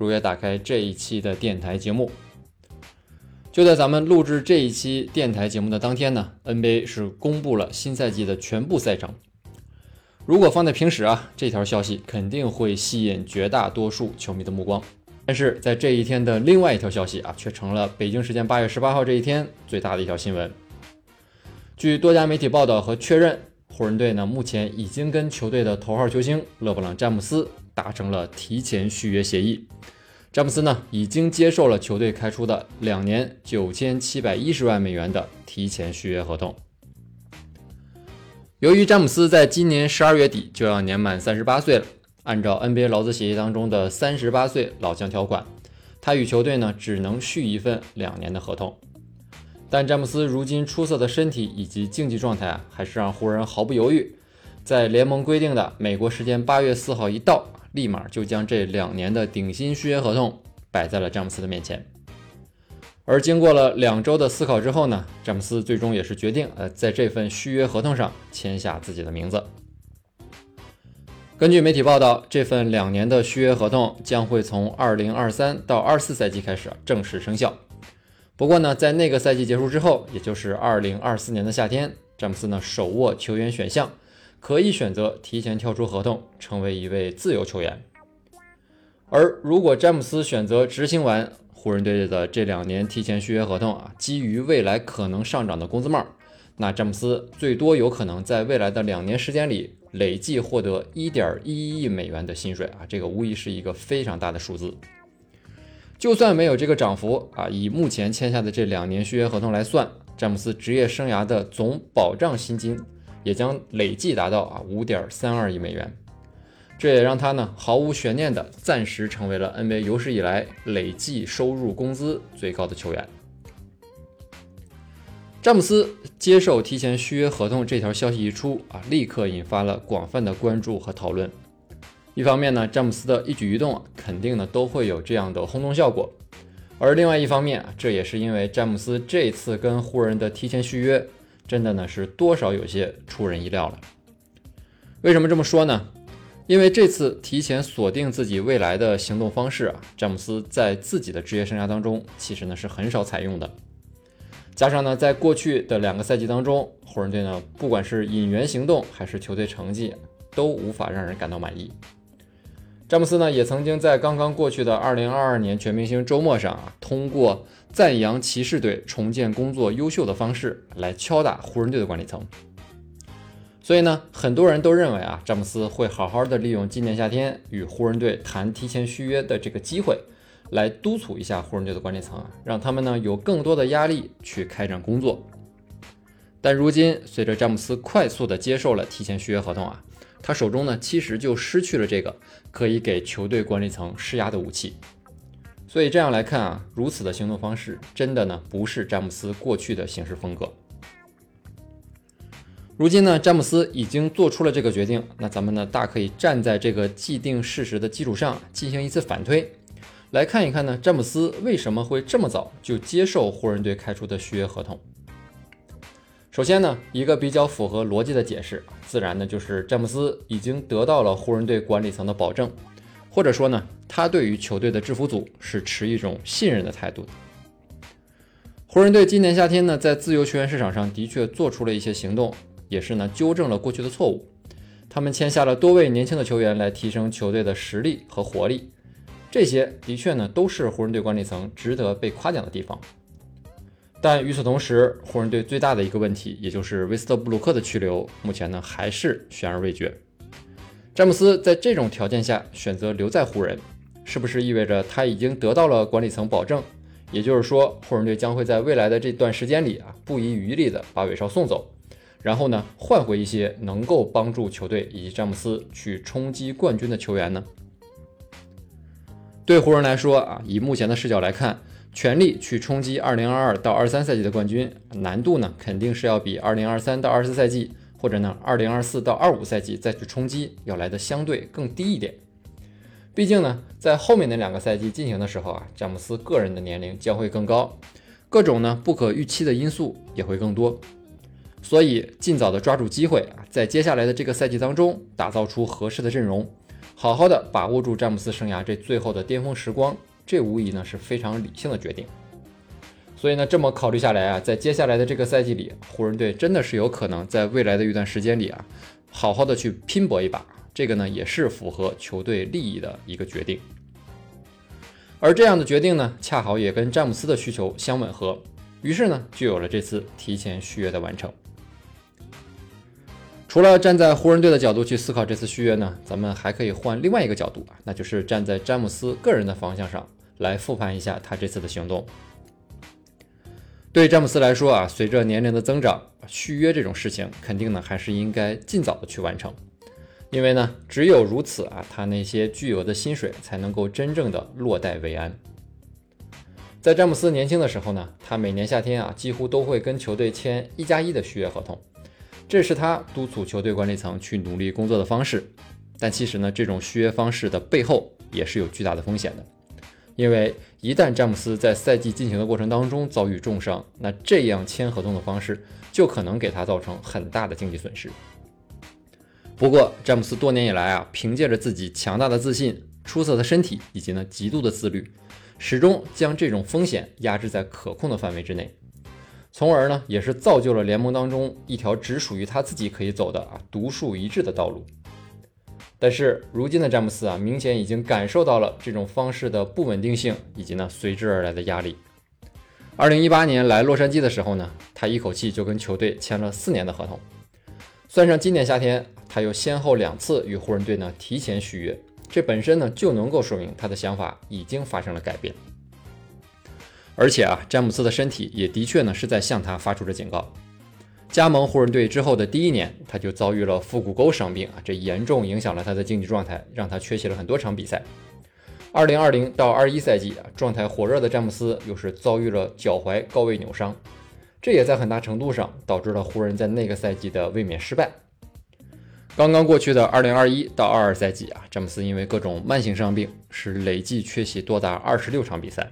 如约打开这一期的电台节目。就在咱们录制这一期电台节目的当天呢，NBA 是公布了新赛季的全部赛程。如果放在平时啊，这条消息肯定会吸引绝大多数球迷的目光。但是在这一天的另外一条消息啊，却成了北京时间八月十八号这一天最大的一条新闻。据多家媒体报道和确认。湖人队呢，目前已经跟球队的头号球星勒布朗·詹姆斯达成了提前续约协议。詹姆斯呢，已经接受了球队开出的两年九千七百一十万美元的提前续约合同。由于詹姆斯在今年十二月底就要年满三十八岁了，按照 NBA 劳资协议当中的三十八岁老将条款，他与球队呢只能续一份两年的合同。但詹姆斯如今出色的身体以及竞技状态啊，还是让湖人毫不犹豫，在联盟规定的美国时间八月四号一到，立马就将这两年的顶薪续约合同摆在了詹姆斯的面前。而经过了两周的思考之后呢，詹姆斯最终也是决定，呃，在这份续约合同上签下自己的名字。根据媒体报道，这份两年的续约合同将会从二零二三到二四赛季开始正式生效。不过呢，在那个赛季结束之后，也就是二零二四年的夏天，詹姆斯呢手握球员选项，可以选择提前跳出合同，成为一位自由球员。而如果詹姆斯选择执行完湖人队的这两年提前续约合同啊，基于未来可能上涨的工资帽，那詹姆斯最多有可能在未来的两年时间里累计获得一点一亿美元的薪水啊，这个无疑是一个非常大的数字。就算没有这个涨幅啊，以目前签下的这两年续约合同来算，詹姆斯职业生涯的总保障薪金也将累计达到啊五点三二亿美元。这也让他呢毫无悬念的暂时成为了 NBA 有史以来累计收入工资最高的球员。詹姆斯接受提前续约合同这条消息一出啊，立刻引发了广泛的关注和讨论。一方面呢，詹姆斯的一举一动肯定呢都会有这样的轰动效果，而另外一方面，这也是因为詹姆斯这次跟湖人的提前续约，真的呢是多少有些出人意料了。为什么这么说呢？因为这次提前锁定自己未来的行动方式啊，詹姆斯在自己的职业生涯当中其实呢是很少采用的。加上呢，在过去的两个赛季当中，湖人队呢不管是引援行动还是球队成绩，都无法让人感到满意。詹姆斯呢，也曾经在刚刚过去的二零二二年全明星周末上啊，通过赞扬骑士队重建工作优秀的方式来敲打湖人队的管理层。所以呢，很多人都认为啊，詹姆斯会好好的利用今年夏天与湖人队谈提前续约的这个机会，来督促一下湖人队的管理层啊，让他们呢有更多的压力去开展工作。但如今，随着詹姆斯快速的接受了提前续约合同啊。他手中呢，其实就失去了这个可以给球队管理层施压的武器。所以这样来看啊，如此的行动方式，真的呢不是詹姆斯过去的行事风格。如今呢，詹姆斯已经做出了这个决定，那咱们呢大可以站在这个既定事实的基础上进行一次反推，来看一看呢，詹姆斯为什么会这么早就接受湖人队开出的续约合同。首先呢，一个比较符合逻辑的解释，自然呢就是詹姆斯已经得到了湖人队管理层的保证，或者说呢，他对于球队的制服组是持一种信任的态度的。湖人队今年夏天呢，在自由球员市场上的确做出了一些行动，也是呢纠正了过去的错误。他们签下了多位年轻的球员来提升球队的实力和活力，这些的确呢都是湖人队管理层值得被夸奖的地方。但与此同时，湖人队最大的一个问题，也就是威斯特布鲁克的去留，目前呢还是悬而未决。詹姆斯在这种条件下选择留在湖人，是不是意味着他已经得到了管理层保证？也就是说，湖人队将会在未来的这段时间里啊，不遗余力的把韦少送走，然后呢换回一些能够帮助球队以及詹姆斯去冲击冠军的球员呢？对湖人来说啊，以目前的视角来看，全力去冲击2022到23赛季的冠军，难度呢肯定是要比2023到24赛季，或者呢2024到25赛季再去冲击要来的相对更低一点。毕竟呢，在后面那两个赛季进行的时候啊，詹姆斯个人的年龄将会更高，各种呢不可预期的因素也会更多。所以，尽早的抓住机会啊，在接下来的这个赛季当中，打造出合适的阵容，好好的把握住詹姆斯生涯这最后的巅峰时光，这无疑呢是非常理性的决定。所以呢，这么考虑下来啊，在接下来的这个赛季里，湖人队真的是有可能在未来的一段时间里啊，好好的去拼搏一把，这个呢也是符合球队利益的一个决定。而这样的决定呢，恰好也跟詹姆斯的需求相吻合，于是呢，就有了这次提前续约的完成。除了站在湖人队的角度去思考这次续约呢，咱们还可以换另外一个角度啊，那就是站在詹姆斯个人的方向上来复盘一下他这次的行动。对詹姆斯来说啊，随着年龄的增长，续约这种事情肯定呢还是应该尽早的去完成，因为呢只有如此啊，他那些巨额的薪水才能够真正的落袋为安。在詹姆斯年轻的时候呢，他每年夏天啊几乎都会跟球队签一加一的续约合同。这是他督促球队管理层去努力工作的方式，但其实呢，这种续约方式的背后也是有巨大的风险的，因为一旦詹姆斯在赛季进行的过程当中遭遇重伤，那这样签合同的方式就可能给他造成很大的经济损失。不过，詹姆斯多年以来啊，凭借着自己强大的自信、出色的身体以及呢极度的自律，始终将这种风险压制在可控的范围之内。从而呢，也是造就了联盟当中一条只属于他自己可以走的啊独树一帜的道路。但是如今的詹姆斯啊，明显已经感受到了这种方式的不稳定性以及呢随之而来的压力。二零一八年来洛杉矶的时候呢，他一口气就跟球队签了四年的合同。算上今年夏天，他又先后两次与湖人队呢提前续约，这本身呢就能够说明他的想法已经发生了改变。而且啊，詹姆斯的身体也的确呢是在向他发出着警告。加盟湖人队之后的第一年，他就遭遇了腹股沟伤病啊，这严重影响了他的竞技状态，让他缺席了很多场比赛。二零二零到二一赛季啊，状态火热的詹姆斯又是遭遇了脚踝高位扭伤，这也在很大程度上导致了湖人在那个赛季的卫冕失败。刚刚过去的二零二一到二二赛季啊，詹姆斯因为各种慢性伤病，是累计缺席多达二十六场比赛。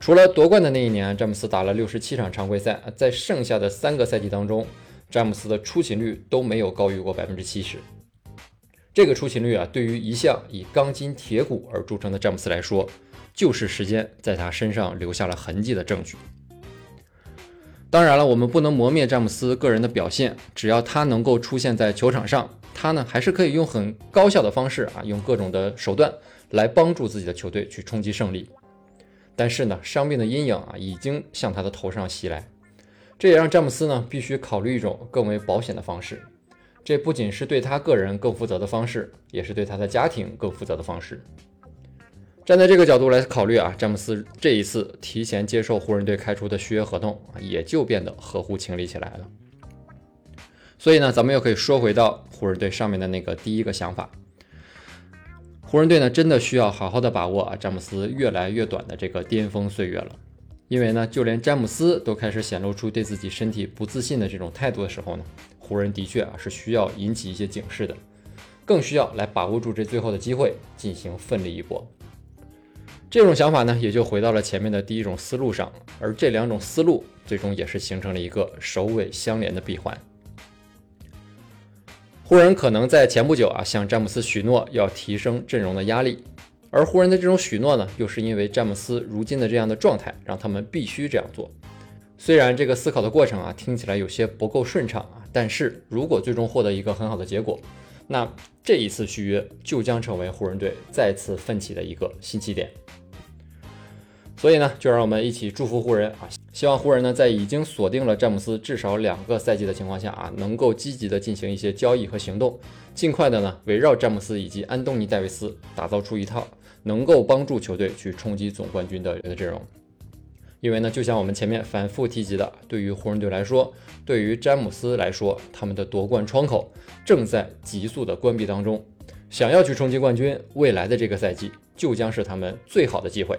除了夺冠的那一年，詹姆斯打了六十七场常规赛，在剩下的三个赛季当中，詹姆斯的出勤率都没有高于过百分之七十。这个出勤率啊，对于一向以钢筋铁骨而著称的詹姆斯来说，就是时间在他身上留下了痕迹的证据。当然了，我们不能磨灭詹姆斯个人的表现，只要他能够出现在球场上，他呢还是可以用很高效的方式啊，用各种的手段来帮助自己的球队去冲击胜利。但是呢，伤病的阴影啊，已经向他的头上袭来，这也让詹姆斯呢必须考虑一种更为保险的方式。这不仅是对他个人更负责的方式，也是对他的家庭更负责的方式。站在这个角度来考虑啊，詹姆斯这一次提前接受湖人队开出的续约合同，也就变得合乎情理起来了。所以呢，咱们又可以说回到湖人队上面的那个第一个想法。湖人队呢，真的需要好好的把握啊，詹姆斯越来越短的这个巅峰岁月了。因为呢，就连詹姆斯都开始显露出对自己身体不自信的这种态度的时候呢，湖人的确啊是需要引起一些警示的，更需要来把握住这最后的机会，进行奋力一搏。这种想法呢，也就回到了前面的第一种思路上，而这两种思路最终也是形成了一个首尾相连的闭环。湖人可能在前不久啊向詹姆斯许诺要提升阵容的压力，而湖人的这种许诺呢，又是因为詹姆斯如今的这样的状态，让他们必须这样做。虽然这个思考的过程啊听起来有些不够顺畅啊，但是如果最终获得一个很好的结果，那这一次续约就将成为湖人队再次奋起的一个新起点。所以呢，就让我们一起祝福湖人啊！希望湖人呢，在已经锁定了詹姆斯至少两个赛季的情况下啊，能够积极的进行一些交易和行动，尽快的呢，围绕詹姆斯以及安东尼戴维斯打造出一套能够帮助球队去冲击总冠军的阵容。因为呢，就像我们前面反复提及的，对于湖人队来说，对于詹姆斯来说，他们的夺冠窗口正在急速的关闭当中。想要去冲击冠军，未来的这个赛季就将是他们最好的机会。